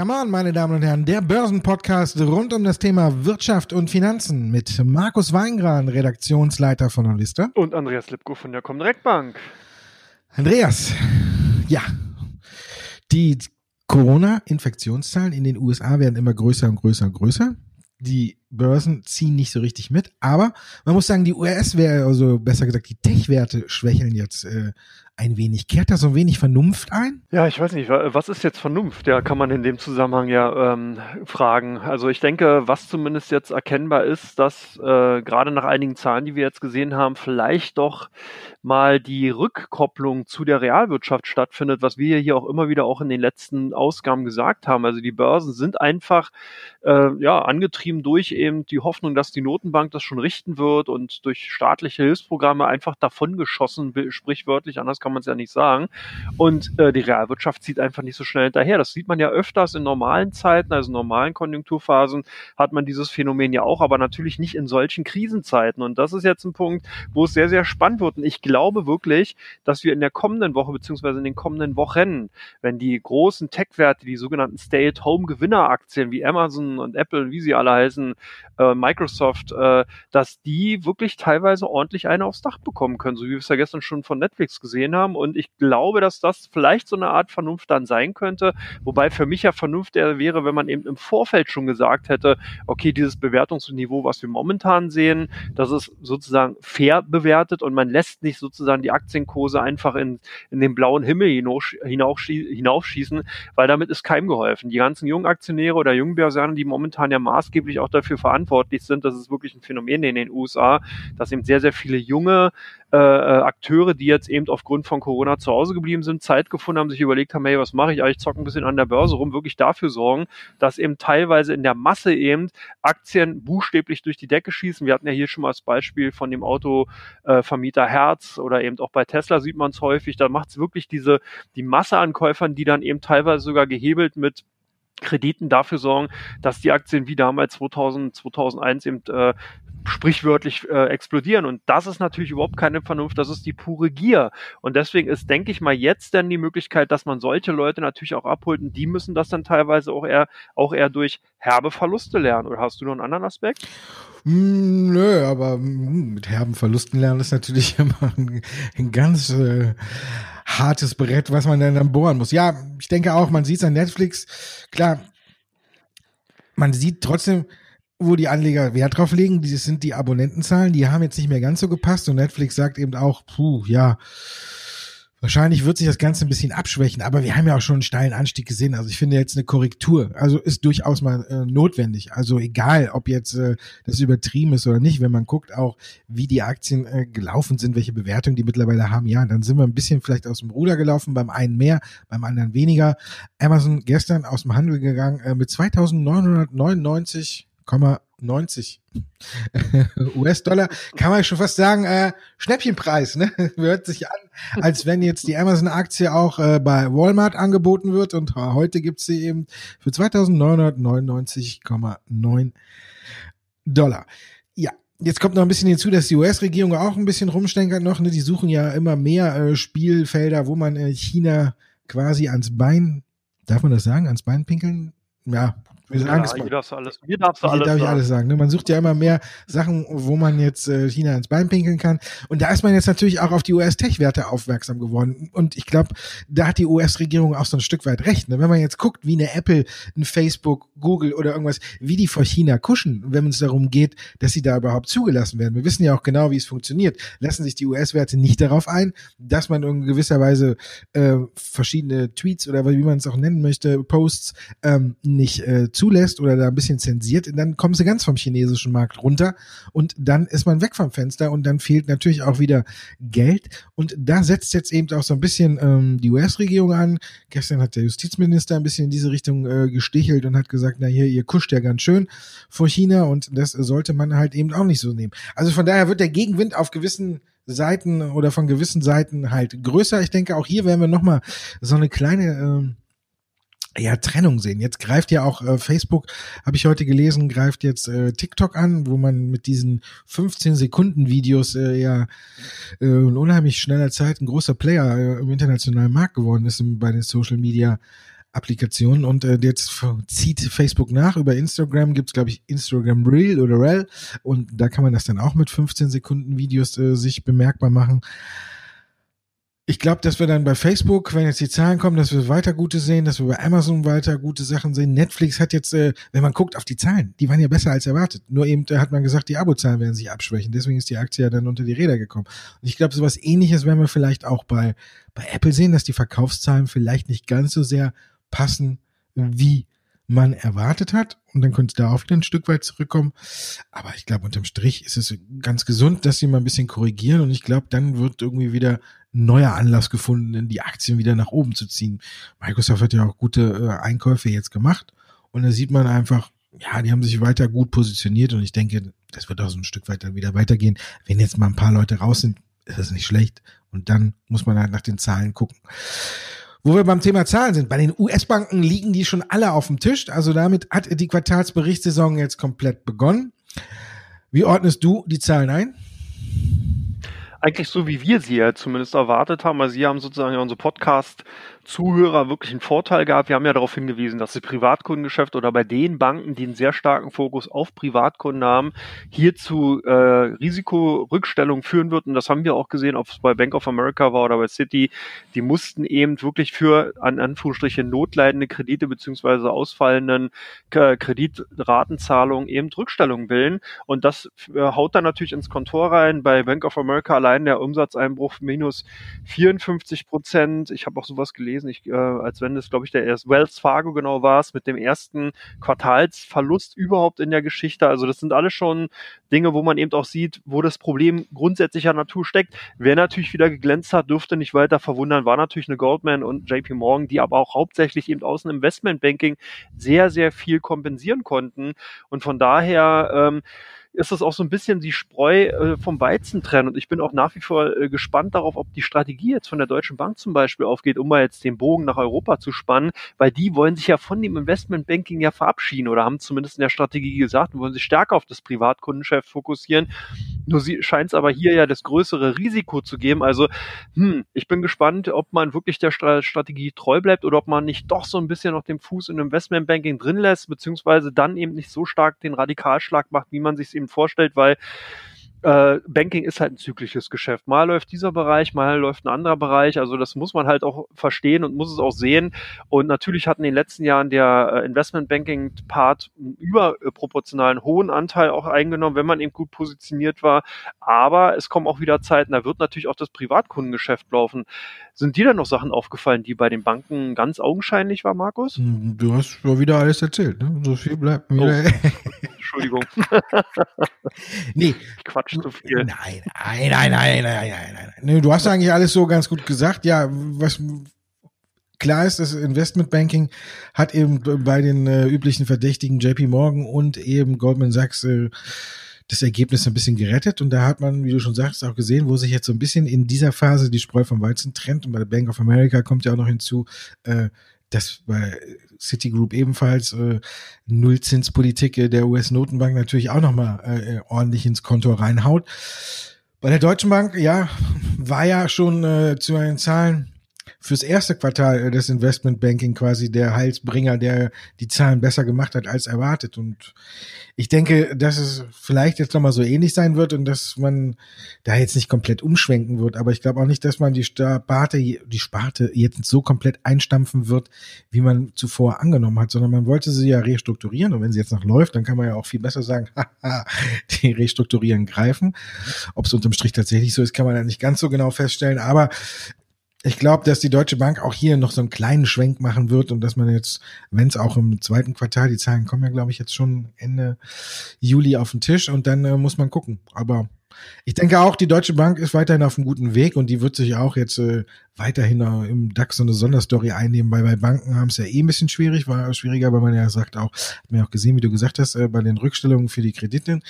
Come on, meine Damen und Herren, der Börsenpodcast rund um das Thema Wirtschaft und Finanzen mit Markus Weingran, Redaktionsleiter von Onvista. Und Andreas Lipko von der Comdirect Bank. Andreas, ja, die Corona-Infektionszahlen in den USA werden immer größer und größer und größer. Die Börsen ziehen nicht so richtig mit, aber man muss sagen, die US-Werte, also besser gesagt, die Tech-Werte schwächeln jetzt äh, ein wenig. Kehrt da so ein wenig Vernunft ein? Ja, ich weiß nicht, was ist jetzt Vernunft? Ja, kann man in dem Zusammenhang ja ähm, fragen. Also ich denke, was zumindest jetzt erkennbar ist, dass äh, gerade nach einigen Zahlen, die wir jetzt gesehen haben, vielleicht doch mal die Rückkopplung zu der Realwirtschaft stattfindet, was wir hier auch immer wieder auch in den letzten Ausgaben gesagt haben. Also die Börsen sind einfach äh, ja angetrieben durch eben die Hoffnung, dass die Notenbank das schon richten wird und durch staatliche Hilfsprogramme einfach davongeschossen, sprichwörtlich, anders kann man es ja nicht sagen. Und äh, die Realwirtschaft zieht einfach nicht so schnell hinterher. Das sieht man ja öfters in normalen Zeiten, also in normalen Konjunkturphasen hat man dieses Phänomen ja auch, aber natürlich nicht in solchen Krisenzeiten. Und das ist jetzt ein Punkt, wo es sehr, sehr spannend wird. Und ich glaube wirklich, dass wir in der kommenden Woche beziehungsweise in den kommenden Wochen, wenn die großen Tech-Werte, die sogenannten Stay-at-Home-Gewinner-Aktien wie Amazon und Apple, wie sie alle heißen, äh, Microsoft, äh, dass die wirklich teilweise ordentlich eine aufs Dach bekommen können, so wie wir es ja gestern schon von Netflix gesehen haben. Und ich glaube, dass das vielleicht so eine Art Vernunft dann sein könnte. Wobei für mich ja Vernunft wäre, wenn man eben im Vorfeld schon gesagt hätte, okay, dieses Bewertungsniveau, was wir momentan sehen, das ist sozusagen fair bewertet und man lässt nicht sozusagen die Aktienkurse einfach in, in den blauen Himmel hinaufschießen, weil damit ist keinem geholfen. Die ganzen jungen Aktionäre oder jungen Börsianer, die momentan ja maßgeblich auch dafür verantwortlich sind, das ist wirklich ein Phänomen in den USA, dass eben sehr, sehr viele junge äh, äh, Akteure, die jetzt eben aufgrund von Corona zu Hause geblieben sind, Zeit gefunden haben, sich überlegt haben, hey, was mache ich eigentlich, zock ein bisschen an der Börse rum, wirklich dafür sorgen, dass eben teilweise in der Masse eben Aktien buchstäblich durch die Decke schießen. Wir hatten ja hier schon mal das Beispiel von dem Autovermieter äh, Herz oder eben auch bei Tesla sieht man es häufig. Da macht es wirklich diese, die Masse an Käufern, die dann eben teilweise sogar gehebelt mit Krediten dafür sorgen, dass die Aktien wie damals 2000, 2001 eben äh, sprichwörtlich äh, explodieren. Und das ist natürlich überhaupt keine Vernunft, das ist die pure Gier. Und deswegen ist, denke ich mal, jetzt dann die Möglichkeit, dass man solche Leute natürlich auch abholt und die müssen das dann teilweise auch eher, auch eher durch herbe Verluste lernen. Oder hast du noch einen anderen Aspekt? Mm, nö, aber mm, mit herben Verlusten lernen ist natürlich immer ein, ein ganz äh, hartes Brett, was man dann bohren muss. Ja, ich denke auch, man sieht es an Netflix, klar, man sieht trotzdem, wo die Anleger Wert drauf legen, das sind die Abonnentenzahlen, die haben jetzt nicht mehr ganz so gepasst. Und Netflix sagt eben auch, puh, ja, Wahrscheinlich wird sich das Ganze ein bisschen abschwächen, aber wir haben ja auch schon einen steilen Anstieg gesehen. Also ich finde jetzt eine Korrektur, also ist durchaus mal äh, notwendig. Also egal, ob jetzt äh, das übertrieben ist oder nicht, wenn man guckt auch, wie die Aktien äh, gelaufen sind, welche Bewertungen die mittlerweile haben, ja, dann sind wir ein bisschen vielleicht aus dem Ruder gelaufen, beim einen mehr, beim anderen weniger. Amazon gestern aus dem Handel gegangen äh, mit 2999 90 US-Dollar, kann man schon fast sagen, äh, Schnäppchenpreis, ne? Hört sich an, als wenn jetzt die Amazon-Aktie auch äh, bei Walmart angeboten wird und äh, heute gibt's sie eben für 2999,9 Dollar. Ja, Jetzt kommt noch ein bisschen hinzu, dass die US-Regierung auch ein bisschen rumstenkert noch. Ne? Die suchen ja immer mehr äh, Spielfelder, wo man äh, China quasi ans Bein, darf man das sagen, ans Bein pinkeln? Ja, wir sagen ja, hier darfst du alles, hier darfst du alles darf sagen. alles sagen. Ne? Man sucht ja immer mehr Sachen, wo man jetzt äh, China ins Bein pinkeln kann. Und da ist man jetzt natürlich auch auf die US-Tech-Werte aufmerksam geworden. Und ich glaube, da hat die US-Regierung auch so ein Stück weit recht. Ne? Wenn man jetzt guckt, wie eine Apple, ein Facebook, Google oder irgendwas, wie die vor China kuschen, wenn es darum geht, dass sie da überhaupt zugelassen werden. Wir wissen ja auch genau, wie es funktioniert. Lassen sich die US-Werte nicht darauf ein, dass man in gewisser Weise äh, verschiedene Tweets oder wie man es auch nennen möchte, Posts ähm, nicht äh, zulässt oder da ein bisschen zensiert, dann kommen sie ganz vom chinesischen Markt runter und dann ist man weg vom Fenster und dann fehlt natürlich auch wieder Geld und da setzt jetzt eben auch so ein bisschen ähm, die US-Regierung an. Gestern hat der Justizminister ein bisschen in diese Richtung äh, gestichelt und hat gesagt, na hier, ihr kuscht ja ganz schön vor China und das sollte man halt eben auch nicht so nehmen. Also von daher wird der Gegenwind auf gewissen Seiten oder von gewissen Seiten halt größer. Ich denke, auch hier werden wir nochmal so eine kleine ähm, ja, Trennung sehen. Jetzt greift ja auch äh, Facebook, habe ich heute gelesen, greift jetzt äh, TikTok an, wo man mit diesen 15 Sekunden Videos äh, ja äh, in unheimlich schneller Zeit ein großer Player äh, im internationalen Markt geworden ist bei den Social Media Applikationen und äh, jetzt zieht Facebook nach. Über Instagram gibt's glaube ich, Instagram Reel oder Rel und da kann man das dann auch mit 15 Sekunden Videos äh, sich bemerkbar machen. Ich glaube, dass wir dann bei Facebook, wenn jetzt die Zahlen kommen, dass wir weiter gute sehen, dass wir bei Amazon weiter gute Sachen sehen. Netflix hat jetzt, äh, wenn man guckt auf die Zahlen, die waren ja besser als erwartet. Nur eben da hat man gesagt, die Abozahlen werden sich abschwächen. Deswegen ist die Aktie ja dann unter die Räder gekommen. Und ich glaube, sowas ähnliches werden wir vielleicht auch bei, bei Apple sehen, dass die Verkaufszahlen vielleicht nicht ganz so sehr passen, wie man erwartet hat. Und dann könnte es da auch wieder ein Stück weit zurückkommen. Aber ich glaube, unterm Strich ist es ganz gesund, dass sie mal ein bisschen korrigieren. Und ich glaube, dann wird irgendwie wieder neuer Anlass gefunden, die Aktien wieder nach oben zu ziehen. Microsoft hat ja auch gute äh, Einkäufe jetzt gemacht. Und da sieht man einfach, ja, die haben sich weiter gut positioniert. Und ich denke, das wird auch so ein Stück weit dann wieder weitergehen. Wenn jetzt mal ein paar Leute raus sind, ist das nicht schlecht. Und dann muss man halt nach den Zahlen gucken. Wo wir beim Thema Zahlen sind, bei den US-Banken liegen die schon alle auf dem Tisch. Also damit hat die Quartalsberichtssaison jetzt komplett begonnen. Wie ordnest du die Zahlen ein? Eigentlich so, wie wir sie ja zumindest erwartet haben. Also Sie haben sozusagen ja unsere Podcast Zuhörer wirklich einen Vorteil gehabt. Wir haben ja darauf hingewiesen, dass das Privatkundengeschäft oder bei den Banken, die einen sehr starken Fokus auf Privatkunden haben, hier zu äh, Risikorückstellungen führen wird. Und das haben wir auch gesehen, ob es bei Bank of America war oder bei City. Die mussten eben wirklich für an Anführungsstrichen notleidende Kredite beziehungsweise ausfallenden äh, Kreditratenzahlungen eben Rückstellungen bilden. Und das äh, haut dann natürlich ins Kontor rein. Bei Bank of America allein der Umsatzeinbruch minus 54 Prozent. Ich habe auch sowas gelesen gelesen, ich, äh, als wenn es, glaube ich, der erst Wells Fargo genau war mit dem ersten Quartalsverlust überhaupt in der Geschichte. Also das sind alles schon Dinge, wo man eben auch sieht, wo das Problem grundsätzlicher Natur steckt. Wer natürlich wieder geglänzt hat, dürfte nicht weiter verwundern, war natürlich eine Goldman und JP Morgan, die aber auch hauptsächlich eben aus dem Investmentbanking sehr, sehr viel kompensieren konnten. Und von daher ähm, ist das auch so ein bisschen die Spreu äh, vom Weizen trennen. Und ich bin auch nach wie vor äh, gespannt darauf, ob die Strategie jetzt von der Deutschen Bank zum Beispiel aufgeht, um mal jetzt den Bogen nach Europa zu spannen, weil die wollen sich ja von dem Investmentbanking ja verabschieden oder haben zumindest in der Strategie gesagt, wollen sich stärker auf das Privatkundengeschäft fokussieren. Nur scheint es aber hier ja das größere Risiko zu geben. Also, hm, ich bin gespannt, ob man wirklich der Strategie treu bleibt oder ob man nicht doch so ein bisschen noch den Fuß in Investmentbanking drin lässt, beziehungsweise dann eben nicht so stark den Radikalschlag macht, wie man sich eben vorstellt, weil äh, Banking ist halt ein zyklisches Geschäft. Mal läuft dieser Bereich, mal läuft ein anderer Bereich. Also das muss man halt auch verstehen und muss es auch sehen. Und natürlich hat in den letzten Jahren der äh, Investment-Banking-Part einen überproportionalen hohen Anteil auch eingenommen, wenn man eben gut positioniert war. Aber es kommen auch wieder Zeiten, da wird natürlich auch das Privatkundengeschäft laufen. Sind dir dann noch Sachen aufgefallen, die bei den Banken ganz augenscheinlich war, Markus? Hm, du hast ja wieder alles erzählt, ne? So viel bleibt mir. Oh. Entschuldigung. nee. Ich quatsch zu viel. Nein, nein, nein, nein, nein, nein, nein. Nee, du hast eigentlich alles so ganz gut gesagt. Ja, was klar ist, das Investmentbanking hat eben bei den äh, üblichen Verdächtigen JP Morgan und eben Goldman Sachs äh, das Ergebnis ein bisschen gerettet und da hat man, wie du schon sagst, auch gesehen, wo sich jetzt so ein bisschen in dieser Phase die Spreu vom Weizen trennt und bei der Bank of America kommt ja auch noch hinzu, äh, dass bei Citigroup ebenfalls äh, Nullzinspolitik der US-Notenbank natürlich auch nochmal äh, ordentlich ins Konto reinhaut. Bei der Deutschen Bank, ja, war ja schon äh, zu den Zahlen fürs erste Quartal äh, des Investmentbanking quasi der Heilsbringer, der die Zahlen besser gemacht hat als erwartet. Und ich denke, dass es vielleicht jetzt nochmal so ähnlich sein wird und dass man da jetzt nicht komplett umschwenken wird. Aber ich glaube auch nicht, dass man die Sparte, die Sparte jetzt so komplett einstampfen wird, wie man zuvor angenommen hat, sondern man wollte sie ja restrukturieren. Und wenn sie jetzt noch läuft, dann kann man ja auch viel besser sagen, die restrukturieren greifen. Ob es unterm Strich tatsächlich so ist, kann man ja nicht ganz so genau feststellen. Aber ich glaube, dass die Deutsche Bank auch hier noch so einen kleinen Schwenk machen wird und dass man jetzt, wenn es auch im zweiten Quartal, die Zahlen kommen ja, glaube ich, jetzt schon Ende Juli auf den Tisch und dann äh, muss man gucken. Aber ich denke auch, die Deutsche Bank ist weiterhin auf einem guten Weg und die wird sich auch jetzt äh, weiterhin im DAX so eine Sonderstory einnehmen, weil bei Banken haben es ja eh ein bisschen schwierig, war schwieriger, weil man ja sagt auch, hat mir auch gesehen, wie du gesagt hast, äh, bei den Rückstellungen für die Kredite,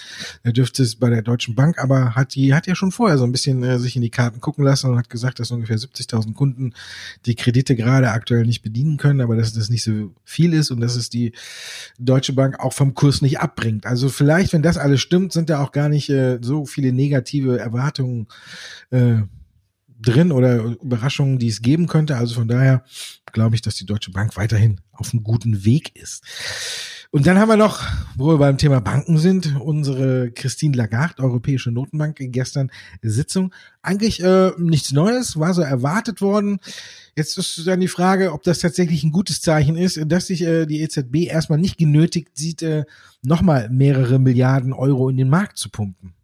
da dürfte es bei der Deutschen Bank, aber hat die, hat ja schon vorher so ein bisschen äh, sich in die Karten gucken lassen und hat gesagt, dass ungefähr 70.000 Kunden die Kredite gerade aktuell nicht bedienen können, aber dass das nicht so viel ist und dass es die Deutsche Bank auch vom Kurs nicht abbringt. Also vielleicht, wenn das alles stimmt, sind da auch gar nicht äh, so viele negative Erwartungen äh, drin oder Überraschungen, die es geben könnte. Also von daher glaube ich, dass die Deutsche Bank weiterhin auf einem guten Weg ist. Und dann haben wir noch, wo wir beim Thema Banken sind, unsere Christine Lagarde, Europäische Notenbank, gestern Sitzung. Eigentlich äh, nichts Neues, war so erwartet worden. Jetzt ist dann die Frage, ob das tatsächlich ein gutes Zeichen ist, dass sich äh, die EZB erstmal nicht genötigt sieht, äh, nochmal mehrere Milliarden Euro in den Markt zu pumpen.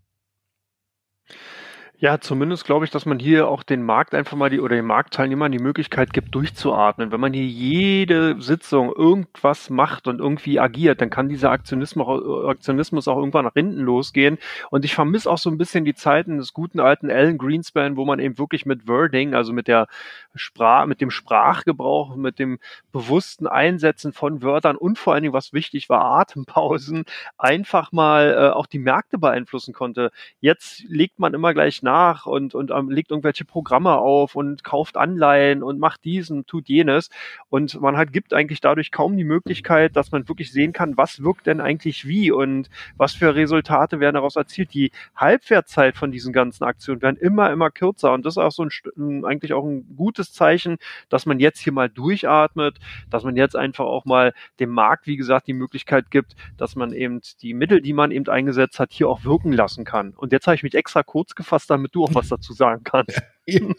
Ja, zumindest glaube ich, dass man hier auch den Markt einfach mal die oder den Marktteilnehmern die Möglichkeit gibt, durchzuatmen. Wenn man hier jede Sitzung irgendwas macht und irgendwie agiert, dann kann dieser Aktionismus, Aktionismus auch irgendwann nach hinten losgehen. Und ich vermisse auch so ein bisschen die Zeiten des guten alten Alan Greenspan, wo man eben wirklich mit Wording, also mit der Sprach, mit dem Sprachgebrauch, mit dem bewussten Einsetzen von Wörtern und vor allen Dingen, was wichtig war, Atempausen, einfach mal äh, auch die Märkte beeinflussen konnte. Jetzt legt man immer gleich nach und, und ähm, legt irgendwelche Programme auf und kauft Anleihen und macht diesen, tut jenes. Und man hat, gibt eigentlich dadurch kaum die Möglichkeit, dass man wirklich sehen kann, was wirkt denn eigentlich wie und was für Resultate werden daraus erzielt. Die Halbwertzeit von diesen ganzen Aktionen werden immer, immer kürzer. Und das ist auch so ein, eigentlich auch ein gutes Zeichen, dass man jetzt hier mal durchatmet, dass man jetzt einfach auch mal dem Markt, wie gesagt, die Möglichkeit gibt, dass man eben die Mittel, die man eben eingesetzt hat, hier auch wirken lassen kann. Und jetzt habe ich mich extra kurz gefasst, damit du auch was dazu sagen kannst. Ja.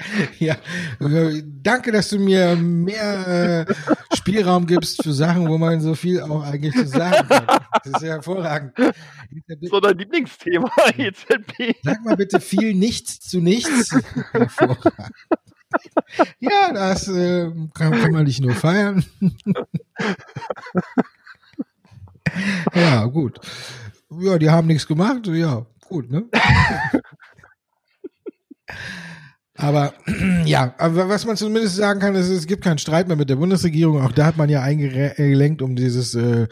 ja, danke, dass du mir mehr äh, Spielraum gibst für Sachen, wo man so viel auch eigentlich zu sagen kann. Das ist ja hervorragend. So dein Lieblingsthema, EZB. Sag mal bitte viel nichts zu nichts. Hervorragend. Ja, das äh, kann, kann man nicht nur feiern. ja, gut ja, die haben nichts gemacht, ja, gut, ne? Aber ja, aber was man zumindest sagen kann, ist, es gibt keinen Streit mehr mit der Bundesregierung. Auch da hat man ja eingelenkt, um dieses äh,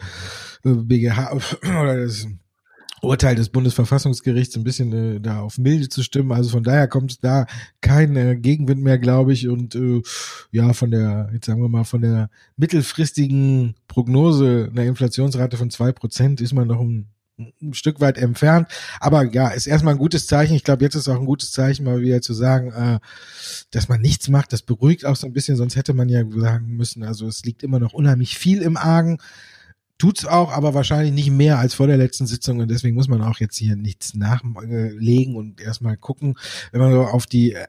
BGH oder das Urteil des Bundesverfassungsgerichts ein bisschen äh, da auf Milde zu stimmen. Also von daher kommt da kein äh, Gegenwind mehr, glaube ich. Und äh, ja, von der, jetzt sagen wir mal, von der mittelfristigen Prognose einer Inflationsrate von zwei Prozent ist man noch ein ein Stück weit entfernt. Aber ja, ist erstmal ein gutes Zeichen. Ich glaube, jetzt ist auch ein gutes Zeichen, mal wieder zu sagen, äh, dass man nichts macht. Das beruhigt auch so ein bisschen, sonst hätte man ja sagen müssen, also es liegt immer noch unheimlich viel im Argen. Tut's auch, aber wahrscheinlich nicht mehr als vor der letzten Sitzung und deswegen muss man auch jetzt hier nichts nachlegen und erstmal gucken, wenn man so auf die äh,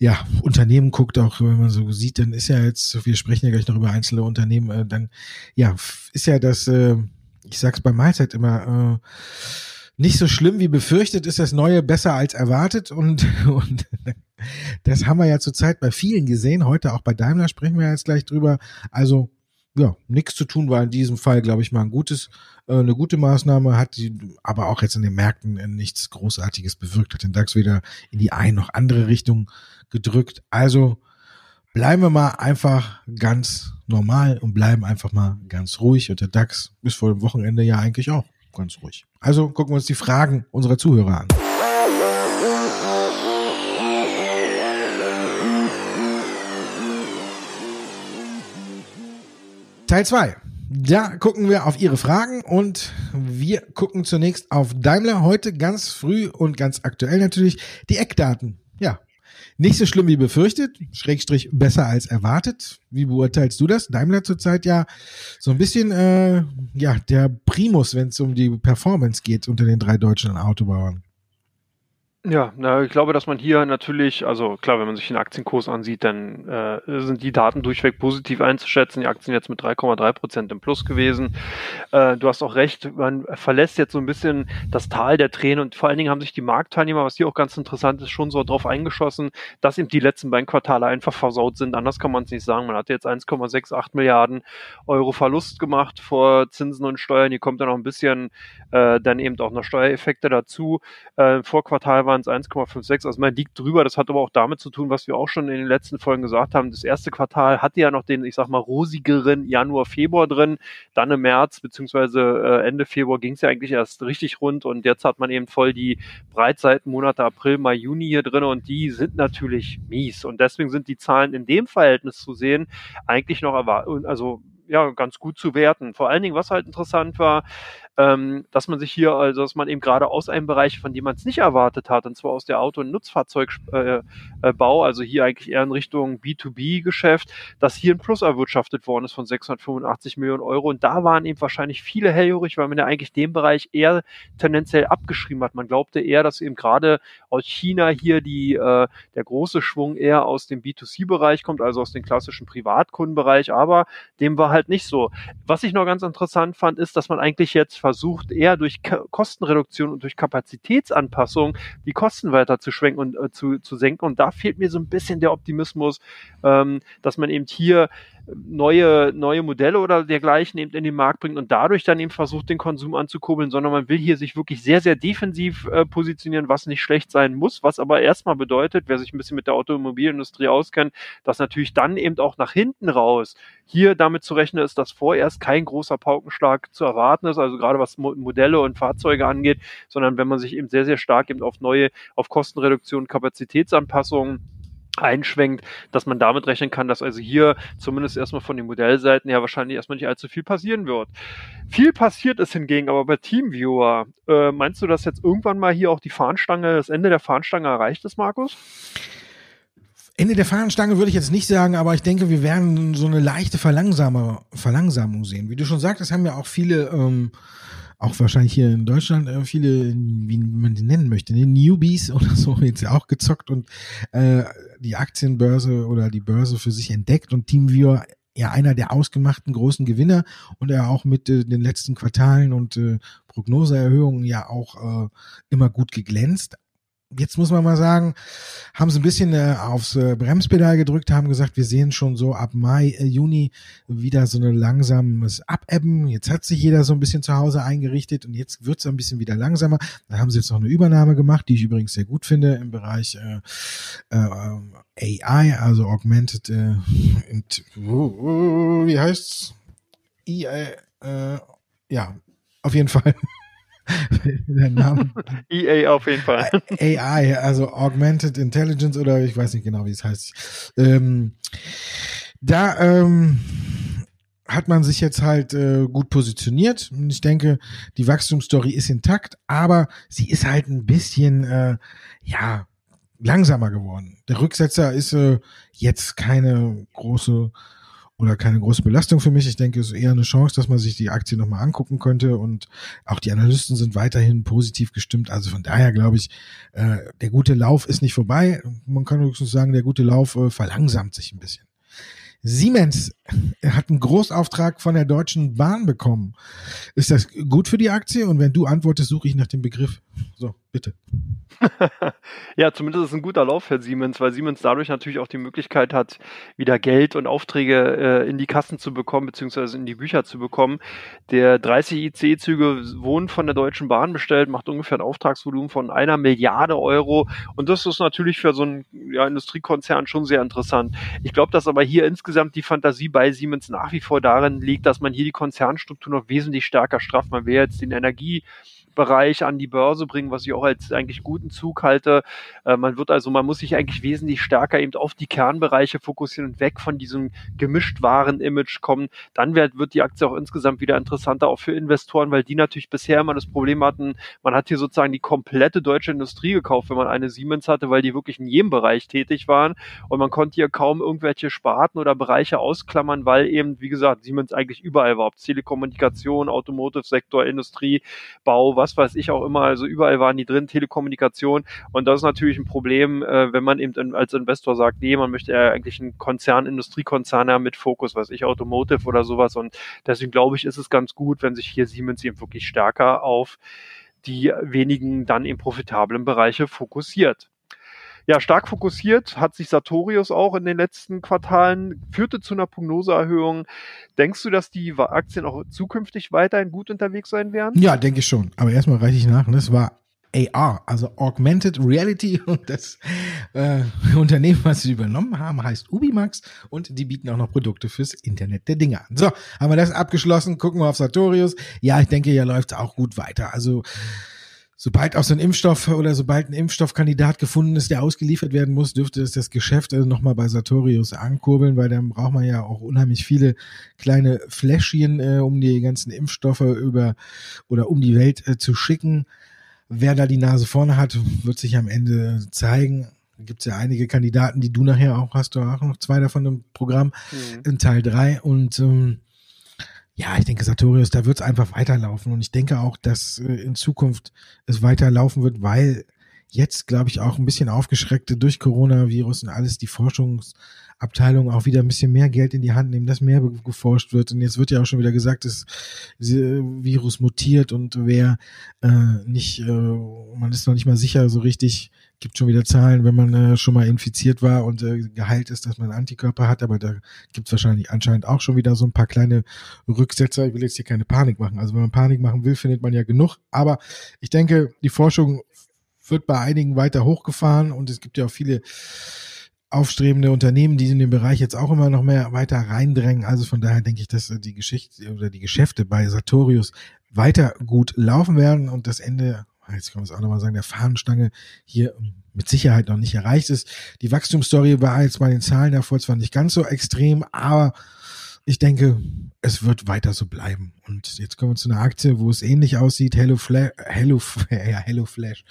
ja, Unternehmen guckt, auch wenn man so sieht, dann ist ja jetzt, wir sprechen ja gleich noch über einzelne Unternehmen, äh, dann ja, ist ja das äh, ich sag's bei Mahlzeit immer, äh, nicht so schlimm wie befürchtet, ist das Neue besser als erwartet und, und das haben wir ja zurzeit bei vielen gesehen. Heute auch bei Daimler sprechen wir jetzt gleich drüber. Also ja, nichts zu tun war in diesem Fall, glaube ich, mal ein gutes, äh, eine gute Maßnahme, hat die, aber auch jetzt in den Märkten nichts Großartiges bewirkt, hat den DAX weder in die eine noch andere Richtung gedrückt. Also bleiben wir mal einfach ganz normal und bleiben einfach mal ganz ruhig. Und der DAX ist vor dem Wochenende ja eigentlich auch ganz ruhig. Also gucken wir uns die Fragen unserer Zuhörer an. Teil 2. Da gucken wir auf Ihre Fragen und wir gucken zunächst auf Daimler. Heute ganz früh und ganz aktuell natürlich die Eckdaten. Ja, nicht so schlimm wie befürchtet, Schrägstrich besser als erwartet. Wie beurteilst du das? Daimler zurzeit ja so ein bisschen äh, ja der Primus, wenn es um die Performance geht unter den drei deutschen Autobauern. Ja, na, ich glaube, dass man hier natürlich, also klar, wenn man sich den Aktienkurs ansieht, dann äh, sind die Daten durchweg positiv einzuschätzen. Die Aktien jetzt mit 3,3 Prozent im Plus gewesen. Äh, du hast auch recht, man verlässt jetzt so ein bisschen das Tal der Tränen und vor allen Dingen haben sich die Marktteilnehmer, was hier auch ganz interessant ist, schon so drauf eingeschossen, dass eben die letzten beiden Quartale einfach versaut sind. Anders kann man es nicht sagen. Man hat jetzt 1,68 Milliarden Euro Verlust gemacht vor Zinsen und Steuern. Hier kommt dann noch ein bisschen äh, dann eben auch noch Steuereffekte dazu. Äh, vor Quartal waren es 1,56. Also man liegt drüber. Das hat aber auch damit zu tun, was wir auch schon in den letzten Folgen gesagt haben. Das erste Quartal hatte ja noch den, ich sag mal, rosigeren Januar, Februar drin. Dann im März beziehungsweise äh, Ende Februar ging es ja eigentlich erst richtig rund und jetzt hat man eben voll die Breitseitenmonate April, Mai, Juni hier drin und die sind natürlich mies. Und deswegen sind die Zahlen in dem Verhältnis zu sehen eigentlich noch also ja, ganz gut zu werten. Vor allen Dingen, was halt interessant war, ähm, dass man sich hier, also dass man eben gerade aus einem Bereich, von dem man es nicht erwartet hat, und zwar aus der Auto- und Nutzfahrzeugbau, äh, äh, also hier eigentlich eher in Richtung B2B-Geschäft, dass hier ein Plus erwirtschaftet worden ist von 685 Millionen Euro. Und da waren eben wahrscheinlich viele hellhörig, weil man ja eigentlich den Bereich eher tendenziell abgeschrieben hat. Man glaubte eher, dass eben gerade aus China hier die, äh, der große Schwung eher aus dem B2C-Bereich kommt, also aus dem klassischen Privatkundenbereich, aber dem war halt nicht so. Was ich noch ganz interessant fand, ist, dass man eigentlich jetzt versucht, eher durch Kostenreduktion und durch Kapazitätsanpassung die Kosten weiter zu schwenken und äh, zu, zu senken. Und da fehlt mir so ein bisschen der Optimismus, ähm, dass man eben hier neue, neue Modelle oder dergleichen eben in den Markt bringt und dadurch dann eben versucht, den Konsum anzukurbeln, sondern man will hier sich wirklich sehr, sehr defensiv äh, positionieren, was nicht schlecht sein muss, was aber erstmal bedeutet, wer sich ein bisschen mit der Automobilindustrie auskennt, dass natürlich dann eben auch nach hinten raus hier damit zu rechnen ist, dass vorerst kein großer Paukenschlag zu erwarten ist, also gerade was Modelle und Fahrzeuge angeht, sondern wenn man sich eben sehr, sehr stark eben auf neue, auf Kostenreduktion, Kapazitätsanpassungen einschwenkt, dass man damit rechnen kann, dass also hier zumindest erstmal von den Modellseiten ja wahrscheinlich erstmal nicht allzu viel passieren wird. Viel passiert ist hingegen aber bei Teamviewer. Äh, meinst du, dass jetzt irgendwann mal hier auch die Fahnenstange, das Ende der Fahnenstange erreicht ist, Markus? Ende der Fahnenstange würde ich jetzt nicht sagen, aber ich denke, wir werden so eine leichte Verlangsamung sehen. Wie du schon sagtest, haben ja auch viele ähm, auch wahrscheinlich hier in Deutschland äh, viele, wie man die nennen möchte, ne? Newbies oder so, jetzt ja auch gezockt und äh, die Aktienbörse oder die Börse für sich entdeckt und TeamViewer ja einer der ausgemachten großen Gewinner und er auch mit äh, den letzten Quartalen und äh, Prognoseerhöhungen ja auch äh, immer gut geglänzt jetzt muss man mal sagen, haben sie ein bisschen äh, aufs äh, Bremspedal gedrückt, haben gesagt, wir sehen schon so ab Mai, äh, Juni wieder so ein langsames Abebben. Jetzt hat sich jeder so ein bisschen zu Hause eingerichtet und jetzt wird es ein bisschen wieder langsamer. Da haben sie jetzt noch eine Übernahme gemacht, die ich übrigens sehr gut finde im Bereich äh, äh, AI, also Augmented, äh, int, wie heißt's? EA, äh, ja, auf jeden Fall. Der Name. EA auf jeden Fall. AI, also Augmented Intelligence oder ich weiß nicht genau, wie es heißt. Ähm, da ähm, hat man sich jetzt halt äh, gut positioniert. Und ich denke, die Wachstumsstory ist intakt, aber sie ist halt ein bisschen, äh, ja, langsamer geworden. Der Rücksetzer ist äh, jetzt keine große oder keine große Belastung für mich. Ich denke, es ist eher eine Chance, dass man sich die Aktie nochmal angucken könnte und auch die Analysten sind weiterhin positiv gestimmt. Also von daher glaube ich, äh, der gute Lauf ist nicht vorbei. Man kann höchstens sagen, der gute Lauf äh, verlangsamt sich ein bisschen. Siemens hat einen Großauftrag von der Deutschen Bahn bekommen. Ist das gut für die Aktie? Und wenn du antwortest, suche ich nach dem Begriff. So, bitte. ja, zumindest ist es ein guter Lauf für Siemens, weil Siemens dadurch natürlich auch die Möglichkeit hat, wieder Geld und Aufträge äh, in die Kassen zu bekommen, beziehungsweise in die Bücher zu bekommen. Der 30 IC-Züge wurden von der Deutschen Bahn bestellt, macht ungefähr ein Auftragsvolumen von einer Milliarde Euro. Und das ist natürlich für so einen ja, Industriekonzern schon sehr interessant. Ich glaube, dass aber hier insgesamt die Fantasie bei Siemens nach wie vor darin liegt, dass man hier die Konzernstruktur noch wesentlich stärker strafft. Man will jetzt den Energie Bereich an die Börse bringen, was ich auch als eigentlich guten Zug halte. Äh, man wird also, man muss sich eigentlich wesentlich stärker eben auf die Kernbereiche fokussieren und weg von diesem gemischt waren Image kommen. Dann wird, wird die Aktie auch insgesamt wieder interessanter, auch für Investoren, weil die natürlich bisher immer das Problem hatten, man hat hier sozusagen die komplette deutsche Industrie gekauft, wenn man eine Siemens hatte, weil die wirklich in jedem Bereich tätig waren und man konnte hier kaum irgendwelche Sparten oder Bereiche ausklammern, weil eben, wie gesagt, Siemens eigentlich überall war, ob Telekommunikation, Automotive-Sektor, Industrie, Bau, was weiß ich auch immer, also überall waren die drin, Telekommunikation. Und das ist natürlich ein Problem, äh, wenn man eben als Investor sagt, nee, man möchte ja eigentlich einen Konzern, Industriekonzern haben mit Fokus, was ich, Automotive oder sowas. Und deswegen glaube ich, ist es ganz gut, wenn sich hier Siemens eben wirklich stärker auf die wenigen dann eben profitablen Bereiche fokussiert ja, stark fokussiert hat sich Sartorius auch in den letzten Quartalen, führte zu einer Prognoseerhöhung. Denkst du, dass die Aktien auch zukünftig weiterhin gut unterwegs sein werden? Ja, denke ich schon. Aber erstmal reiche ich nach. Das war AR, also Augmented Reality und das äh, Unternehmen, was sie übernommen haben, heißt Ubimax und die bieten auch noch Produkte fürs Internet der Dinge an. So, haben wir das abgeschlossen, gucken wir auf Sartorius. Ja, ich denke, hier läuft auch gut weiter. Also sobald auch so ein Impfstoff oder sobald ein Impfstoffkandidat gefunden ist, der ausgeliefert werden muss, dürfte es das Geschäft also nochmal bei Sartorius ankurbeln, weil dann braucht man ja auch unheimlich viele kleine Fläschchen, äh, um die ganzen Impfstoffe über oder um die Welt äh, zu schicken. Wer da die Nase vorne hat, wird sich am Ende zeigen. Gibt es ja einige Kandidaten, die du nachher auch hast, du auch noch zwei davon im Programm mhm. in Teil drei und ähm, ja, ich denke, Sartorius, da wird es einfach weiterlaufen. Und ich denke auch, dass äh, in Zukunft es weiterlaufen wird, weil jetzt, glaube ich, auch ein bisschen aufgeschreckte durch Coronavirus und alles die Forschungsabteilung auch wieder ein bisschen mehr Geld in die Hand nehmen, dass mehr geforscht wird. Und jetzt wird ja auch schon wieder gesagt, das Virus mutiert und wer äh, nicht, äh, man ist noch nicht mal sicher so richtig, gibt schon wieder Zahlen, wenn man äh, schon mal infiziert war und äh, geheilt ist, dass man Antikörper hat, aber da gibt es wahrscheinlich anscheinend auch schon wieder so ein paar kleine Rücksetzer. Ich will jetzt hier keine Panik machen. Also wenn man Panik machen will, findet man ja genug. Aber ich denke, die Forschung wird bei einigen weiter hochgefahren und es gibt ja auch viele aufstrebende Unternehmen, die in den Bereich jetzt auch immer noch mehr weiter reindrängen. Also von daher denke ich, dass die Geschichte oder die Geschäfte bei Sartorius weiter gut laufen werden und das Ende jetzt kann man es auch nochmal sagen, der Fahnenstange hier mit Sicherheit noch nicht erreicht ist. Die Wachstumsstory war jetzt bei den Zahlen davor zwar nicht ganz so extrem, aber ich denke, es wird weiter so bleiben. Und jetzt kommen wir zu einer Aktie, wo es ähnlich aussieht. Hello Flash, Hello, ja, Hello Flash.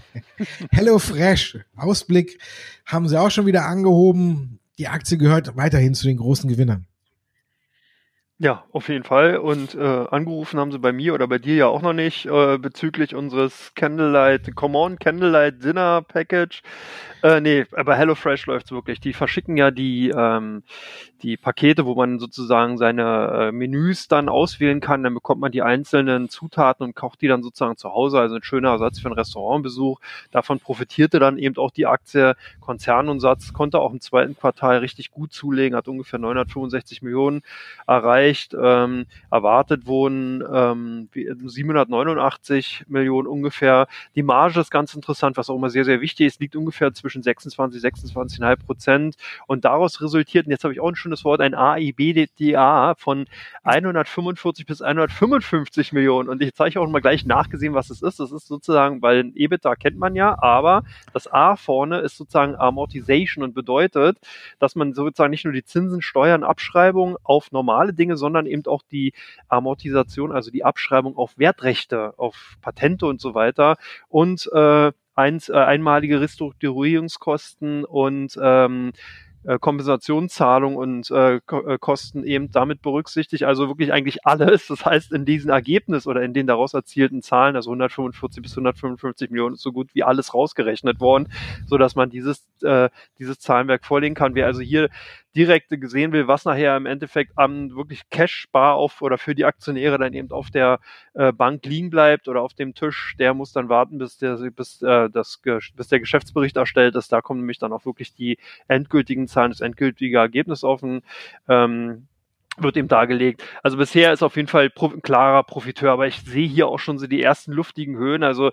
Hello Fresh. Ausblick haben sie auch schon wieder angehoben. Die Aktie gehört weiterhin zu den großen Gewinnern. Ja, auf jeden Fall. Und äh, angerufen haben sie bei mir oder bei dir ja auch noch nicht äh, bezüglich unseres Candlelight, Come on Candlelight Dinner Package. Äh, nee, bei HelloFresh läuft's wirklich. Die verschicken ja die, ähm, die Pakete, wo man sozusagen seine äh, Menüs dann auswählen kann. Dann bekommt man die einzelnen Zutaten und kocht die dann sozusagen zu Hause. Also ein schöner Ersatz für einen Restaurantbesuch. Davon profitierte dann eben auch die Aktie. Konzernumsatz konnte auch im zweiten Quartal richtig gut zulegen, hat ungefähr 965 Millionen erreicht erreicht. Ähm, erwartet wurden ähm, 789 Millionen ungefähr. Die Marge ist ganz interessant, was auch immer sehr, sehr wichtig ist, liegt ungefähr zwischen 26, 26,5 Prozent. Und daraus resultiert, und jetzt habe ich auch ein schönes Wort, ein AIBDA von 145 bis 155 Millionen. Und ich zeige auch mal gleich nachgesehen, was es ist. Das ist sozusagen, weil ein EBITDA kennt man ja, aber das A vorne ist sozusagen Amortization und bedeutet, dass man sozusagen nicht nur die Zinsen, Steuern, Abschreibungen auf normale Dinge, sondern eben auch die Amortisation, also die Abschreibung auf Wertrechte, auf Patente und so weiter und äh, eins, äh, einmalige Restrukturierungskosten und ähm, äh, Kompensationszahlung und äh, äh, Kosten eben damit berücksichtigt. Also wirklich eigentlich alles. Das heißt, in diesen Ergebnis oder in den daraus erzielten Zahlen, also 145 bis 155 Millionen, ist so gut wie alles rausgerechnet worden, so dass man dieses äh, dieses Zahlenwerk vorlegen kann. Wer also hier direkte gesehen will, was nachher im Endeffekt am wirklich Cash bar auf oder für die Aktionäre dann eben auf der äh, Bank liegen bleibt oder auf dem Tisch, der muss dann warten, bis der bis äh, das bis der Geschäftsbericht erstellt ist. Da kommen nämlich dann auch wirklich die endgültigen Zahlen, das endgültige Ergebnis offen. Ähm, wird ihm dargelegt. Also bisher ist auf jeden Fall ein klarer Profiteur, aber ich sehe hier auch schon so die ersten luftigen Höhen. Also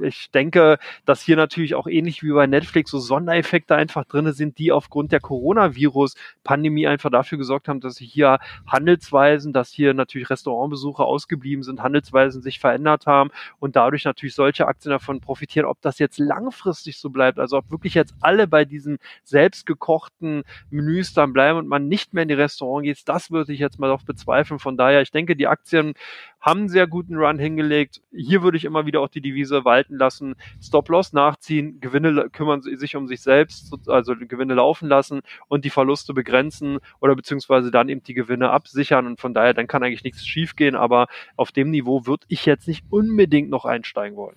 ich denke, dass hier natürlich auch ähnlich wie bei Netflix so Sondereffekte einfach drinne sind, die aufgrund der Coronavirus-Pandemie einfach dafür gesorgt haben, dass hier Handelsweisen, dass hier natürlich Restaurantbesuche ausgeblieben sind, Handelsweisen sich verändert haben und dadurch natürlich solche Aktien davon profitieren. Ob das jetzt langfristig so bleibt, also ob wirklich jetzt alle bei diesen selbstgekochten Menüs dann bleiben und man nicht mehr in die Restaurant geht, das würde ich jetzt mal doch bezweifeln. Von daher, ich denke, die Aktien haben einen sehr guten Run hingelegt. Hier würde ich immer wieder auch die Devise walten lassen. Stop-Loss nachziehen, Gewinne kümmern sich um sich selbst, also Gewinne laufen lassen und die Verluste begrenzen oder beziehungsweise dann eben die Gewinne absichern. Und von daher, dann kann eigentlich nichts schiefgehen. Aber auf dem Niveau würde ich jetzt nicht unbedingt noch einsteigen wollen.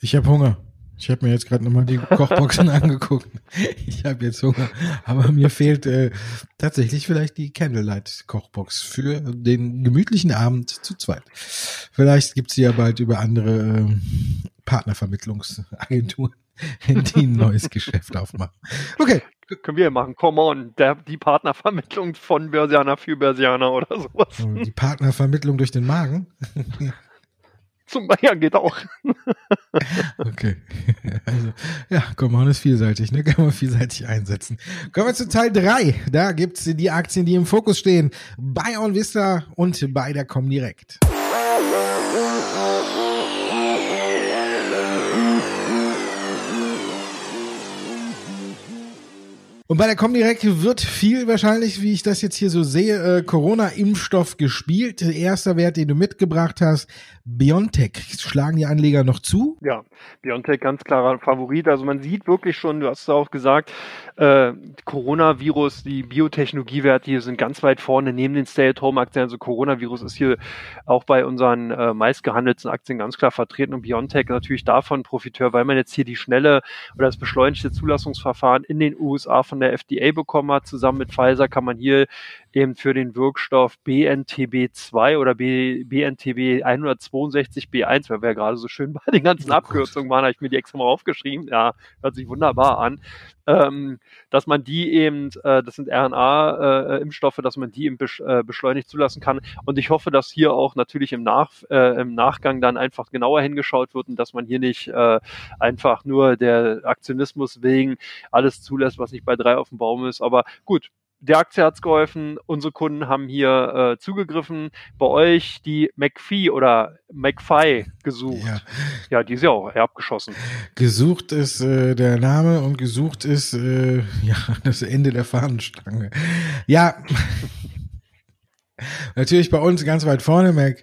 Ich habe Hunger. Ich habe mir jetzt gerade nochmal die Kochboxen angeguckt. Ich habe jetzt Hunger. Aber mir fehlt äh, tatsächlich vielleicht die Candlelight-Kochbox für den gemütlichen Abend zu zweit. Vielleicht gibt's sie ja bald über andere äh, Partnervermittlungsagenturen, die ein neues Geschäft aufmachen. Okay. Können wir machen. Come on. Der, die Partnervermittlung von Börsianer für Börsianer oder sowas. Die Partnervermittlung durch den Magen. Zum ja, geht auch. okay. Also, ja, Command ist vielseitig, ne? Kann man vielseitig einsetzen. Kommen wir zu Teil drei. Da gibt's die Aktien, die im Fokus stehen. Bei OnVista und bei der Comdirect. Und bei der Comdirect wird viel wahrscheinlich, wie ich das jetzt hier so sehe, äh, Corona-Impfstoff gespielt. Erster Wert, den du mitgebracht hast, Biontech. Schlagen die Anleger noch zu? Ja, Biontech ganz klarer Favorit. Also man sieht wirklich schon, du hast es auch gesagt, äh, Coronavirus, die Biotechnologiewerte hier sind ganz weit vorne neben den Stay-at-Home-Aktien. Also Coronavirus ist hier auch bei unseren äh, meistgehandelten Aktien ganz klar vertreten und Biontech natürlich davon Profiteur, weil man jetzt hier die schnelle oder das beschleunigte Zulassungsverfahren in den USA von der FDA bekommen hat. Zusammen mit Pfizer kann man hier eben für den Wirkstoff BNTB2 oder B, BNTB 162B1, weil wir ja gerade so schön bei den ganzen oh Abkürzungen waren, habe ich mir die extra mal aufgeschrieben. Ja, hört sich wunderbar an. Ähm, dass man die eben, äh, das sind RNA-Impfstoffe, äh, dass man die eben besch äh, beschleunigt zulassen kann. Und ich hoffe, dass hier auch natürlich im, Nach äh, im Nachgang dann einfach genauer hingeschaut wird und dass man hier nicht äh, einfach nur der Aktionismus wegen alles zulässt, was nicht bei drei auf dem Baum ist. Aber gut, der Aktie hat's geholfen, unsere Kunden haben hier äh, zugegriffen. Bei euch die McPhee oder McFi gesucht. Ja. ja, die ist ja auch abgeschossen. Gesucht ist äh, der Name und gesucht ist äh, ja das Ende der Fahnenstange. Ja. Natürlich bei uns ganz weit vorne Mac.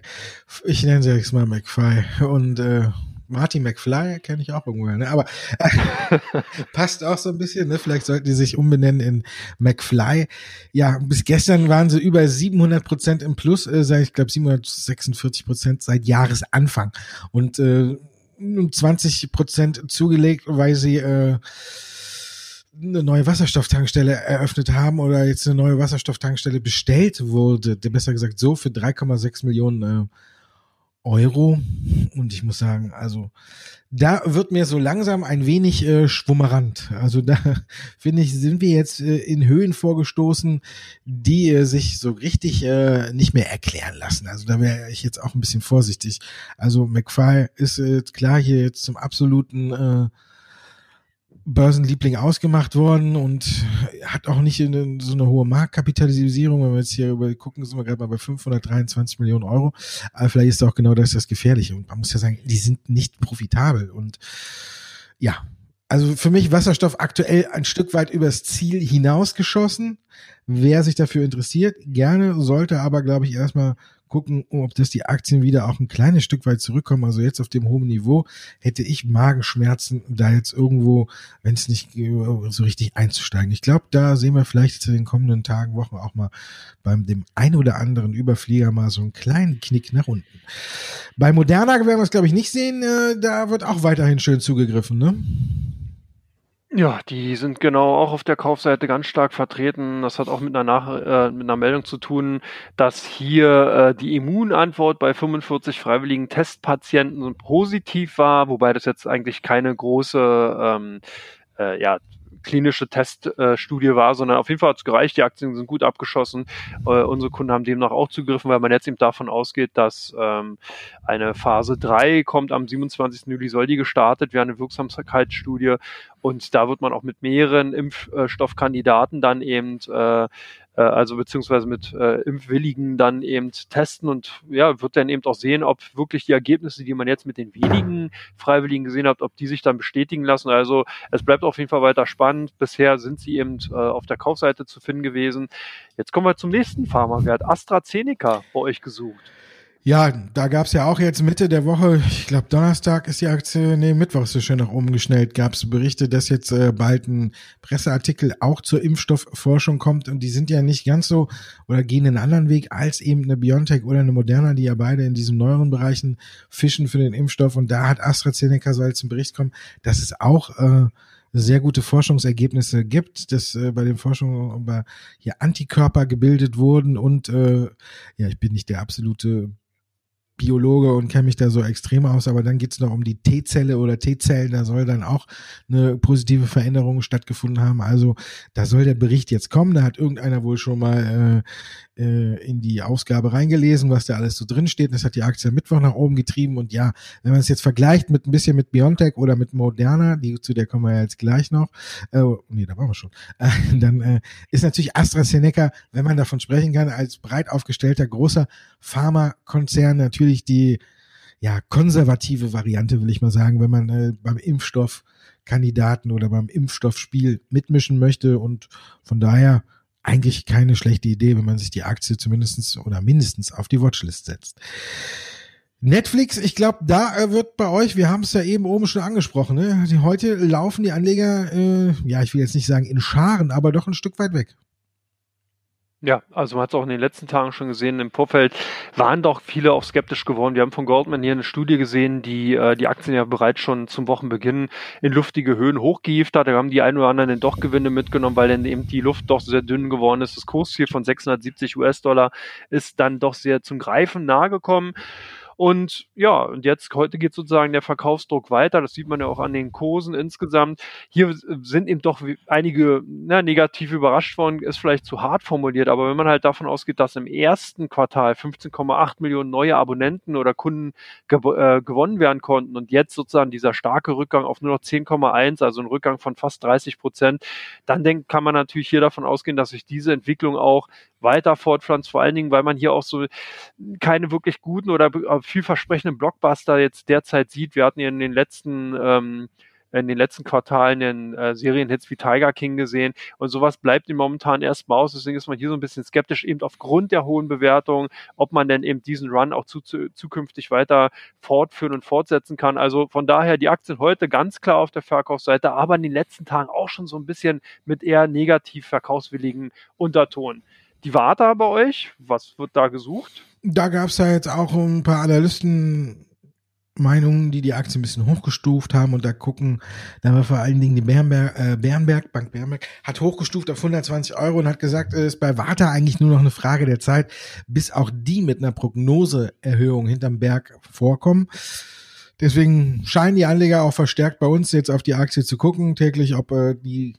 Ich nenne sie jetzt mal McFi und äh, Marty McFly kenne ich auch irgendwo, ne? Aber äh, passt auch so ein bisschen, ne? Vielleicht sollten die sich umbenennen in McFly. Ja, bis gestern waren sie über 700 Prozent im Plus, äh, seit, ich glaube 746 Prozent seit Jahresanfang und äh, 20 Prozent zugelegt, weil sie äh, eine neue Wasserstofftankstelle eröffnet haben oder jetzt eine neue Wasserstofftankstelle bestellt wurde, besser gesagt so für 3,6 Millionen äh, Euro. Und ich muss sagen, also da wird mir so langsam ein wenig äh, schwummerant. Also da finde ich, sind wir jetzt äh, in Höhen vorgestoßen, die äh, sich so richtig äh, nicht mehr erklären lassen. Also da wäre ich jetzt auch ein bisschen vorsichtig. Also McFly ist äh, klar hier jetzt zum absoluten äh, Börsenliebling ausgemacht worden und hat auch nicht eine, so eine hohe Marktkapitalisierung. Wenn wir jetzt hier über gucken, sind wir gerade mal bei 523 Millionen Euro. Aber vielleicht ist auch genau das das Gefährliche. Und man muss ja sagen, die sind nicht profitabel. Und ja, also für mich Wasserstoff aktuell ein Stück weit übers Ziel hinausgeschossen. Wer sich dafür interessiert, gerne, sollte aber, glaube ich, erstmal gucken, ob das die Aktien wieder auch ein kleines Stück weit zurückkommen. Also jetzt auf dem hohen Niveau hätte ich Magenschmerzen, da jetzt irgendwo, wenn es nicht so richtig einzusteigen. Ich glaube, da sehen wir vielleicht in den kommenden Tagen, Wochen auch mal beim dem ein oder anderen Überflieger mal so einen kleinen Knick nach unten. Bei Moderna werden wir es, glaube ich, nicht sehen. Äh, da wird auch weiterhin schön zugegriffen, ne? Ja, die sind genau auch auf der Kaufseite ganz stark vertreten. Das hat auch mit einer, Nach äh, mit einer Meldung zu tun, dass hier äh, die Immunantwort bei 45 freiwilligen Testpatienten positiv war, wobei das jetzt eigentlich keine große ähm, äh, ja, klinische Teststudie war, sondern auf jeden Fall hat es gereicht. Die Aktien sind gut abgeschossen. Äh, unsere Kunden haben demnach auch zugegriffen, weil man jetzt eben davon ausgeht, dass ähm, eine Phase 3 kommt. Am 27. Juli soll die gestartet werden, eine Wirksamkeitsstudie. Und da wird man auch mit mehreren Impfstoffkandidaten dann eben äh, äh, also beziehungsweise mit äh, Impfwilligen dann eben testen und ja, wird dann eben auch sehen, ob wirklich die Ergebnisse, die man jetzt mit den wenigen Freiwilligen gesehen hat, ob die sich dann bestätigen lassen. Also es bleibt auf jeden Fall weiter spannend. Bisher sind sie eben äh, auf der Kaufseite zu finden gewesen. Jetzt kommen wir zum nächsten Pharmawert. AstraZeneca bei euch gesucht. Ja, da gab's ja auch jetzt Mitte der Woche, ich glaube Donnerstag ist die Aktie, nee, Mittwoch ist sie schön nach oben geschnellt, gab's Berichte, dass jetzt äh, bald ein Presseartikel auch zur Impfstoffforschung kommt und die sind ja nicht ganz so oder gehen einen anderen Weg als eben eine BioNTech oder eine Moderna, die ja beide in diesen neueren Bereichen fischen für den Impfstoff und da hat AstraZeneca, soll zum Bericht kommen, dass es auch äh, sehr gute Forschungsergebnisse gibt, dass äh, bei den Forschungen über hier Antikörper gebildet wurden und äh, ja, ich bin nicht der absolute Biologe und kenne mich da so extrem aus, aber dann geht's noch um die T-Zelle oder T-Zellen, da soll dann auch eine positive Veränderung stattgefunden haben. Also da soll der Bericht jetzt kommen, da hat irgendeiner wohl schon mal äh, äh, in die Ausgabe reingelesen, was da alles so drin steht. Das hat die Aktie Mittwoch nach oben getrieben und ja, wenn man es jetzt vergleicht mit ein bisschen mit Biontech oder mit Moderna, die, zu der kommen wir jetzt gleich noch, äh, nee, da waren wir schon, äh, dann äh, ist natürlich AstraZeneca, wenn man davon sprechen kann, als breit aufgestellter großer Pharmakonzern natürlich natürlich die ja konservative Variante, will ich mal sagen, wenn man äh, beim Impfstoffkandidaten oder beim Impfstoffspiel mitmischen möchte und von daher eigentlich keine schlechte Idee, wenn man sich die Aktie zumindestens oder mindestens auf die Watchlist setzt. Netflix, ich glaube, da äh, wird bei euch, wir haben es ja eben oben schon angesprochen, ne? Heute laufen die Anleger, äh, ja, ich will jetzt nicht sagen in Scharen, aber doch ein Stück weit weg. Ja, also man hat es auch in den letzten Tagen schon gesehen, im Vorfeld waren doch viele auch skeptisch geworden. Wir haben von Goldman hier eine Studie gesehen, die äh, die Aktien ja bereits schon zum Wochenbeginn in luftige Höhen hochgehieft hat. Da haben die einen oder anderen dann doch Gewinne mitgenommen, weil dann eben die Luft doch sehr dünn geworden ist. Das Kursziel von 670 US-Dollar ist dann doch sehr zum Greifen nahe gekommen. Und ja, und jetzt heute geht sozusagen der Verkaufsdruck weiter. Das sieht man ja auch an den Kursen insgesamt. Hier sind eben doch einige na, negativ überrascht worden, ist vielleicht zu hart formuliert, aber wenn man halt davon ausgeht, dass im ersten Quartal 15,8 Millionen neue Abonnenten oder Kunden gew äh, gewonnen werden konnten und jetzt sozusagen dieser starke Rückgang auf nur noch 10,1, also ein Rückgang von fast 30 Prozent, dann denk, kann man natürlich hier davon ausgehen, dass sich diese Entwicklung auch weiter fortpflanzt, vor allen Dingen, weil man hier auch so keine wirklich guten oder äh, vielversprechenden Blockbuster jetzt derzeit sieht. Wir hatten ja in den letzten ähm, in den letzten Quartalen den äh, Serienhits wie Tiger King gesehen und sowas bleibt ihm momentan erstmal aus. Deswegen ist man hier so ein bisschen skeptisch, eben aufgrund der hohen Bewertung, ob man denn eben diesen Run auch zu, zu, zukünftig weiter fortführen und fortsetzen kann. Also von daher die Aktien heute ganz klar auf der Verkaufsseite, aber in den letzten Tagen auch schon so ein bisschen mit eher negativ verkaufswilligen Unterton. Die Warta bei euch, was wird da gesucht? Da gab es ja jetzt auch ein paar Analysten Meinungen, die die Aktie ein bisschen hochgestuft haben und da gucken, da war vor allen Dingen die Bernberg, äh, Bernberg, Bank Bernberg, hat hochgestuft auf 120 Euro und hat gesagt, es ist bei Warta eigentlich nur noch eine Frage der Zeit, bis auch die mit einer Prognoseerhöhung hinterm Berg vorkommen. Deswegen scheinen die Anleger auch verstärkt bei uns jetzt auf die Aktie zu gucken, täglich, ob äh, die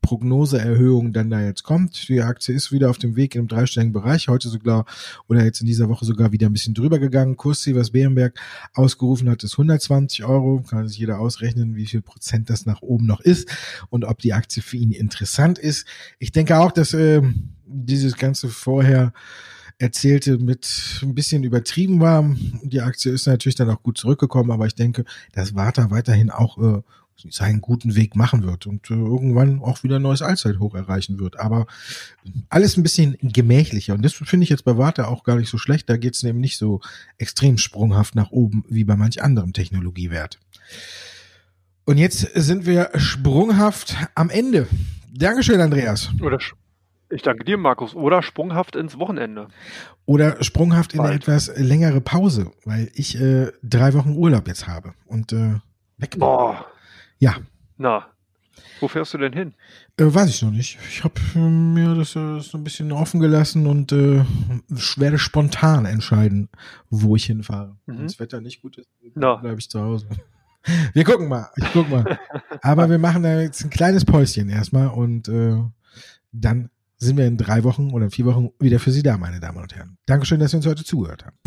Prognoseerhöhung dann da jetzt kommt. Die Aktie ist wieder auf dem Weg einem dreistelligen Bereich. Heute sogar oder jetzt in dieser Woche sogar wieder ein bisschen drüber gegangen. Kursziel, was Bärenberg ausgerufen hat, ist 120 Euro. Kann sich jeder ausrechnen, wie viel Prozent das nach oben noch ist und ob die Aktie für ihn interessant ist. Ich denke auch, dass äh, dieses ganze vorher erzählte mit ein bisschen übertrieben war. Die Aktie ist natürlich dann auch gut zurückgekommen, aber ich denke, dass Warta weiterhin auch äh, seinen guten Weg machen wird und äh, irgendwann auch wieder ein neues Allzeithoch erreichen wird. Aber alles ein bisschen gemächlicher. Und das finde ich jetzt bei Warte auch gar nicht so schlecht. Da geht es nämlich nicht so extrem sprunghaft nach oben wie bei manch anderem Technologiewert. Und jetzt sind wir sprunghaft am Ende. Dankeschön, Andreas. Oder ich danke dir, Markus. Oder sprunghaft ins Wochenende. Oder sprunghaft in eine etwas längere Pause, weil ich äh, drei Wochen Urlaub jetzt habe und äh, weg. Boah. Ja. Na, wo fährst du denn hin? Äh, weiß ich noch nicht. Ich habe äh, mir das äh, so ein bisschen offen gelassen und äh, werde spontan entscheiden, wo ich hinfahre. Mhm. Wenn das Wetter nicht gut ist, bleibe ich zu Hause. Wir gucken mal. Ich guck mal. Aber wir machen da jetzt ein kleines Päuschen erstmal und äh, dann sind wir in drei Wochen oder vier Wochen wieder für Sie da, meine Damen und Herren. Dankeschön, dass Sie uns heute zugehört haben.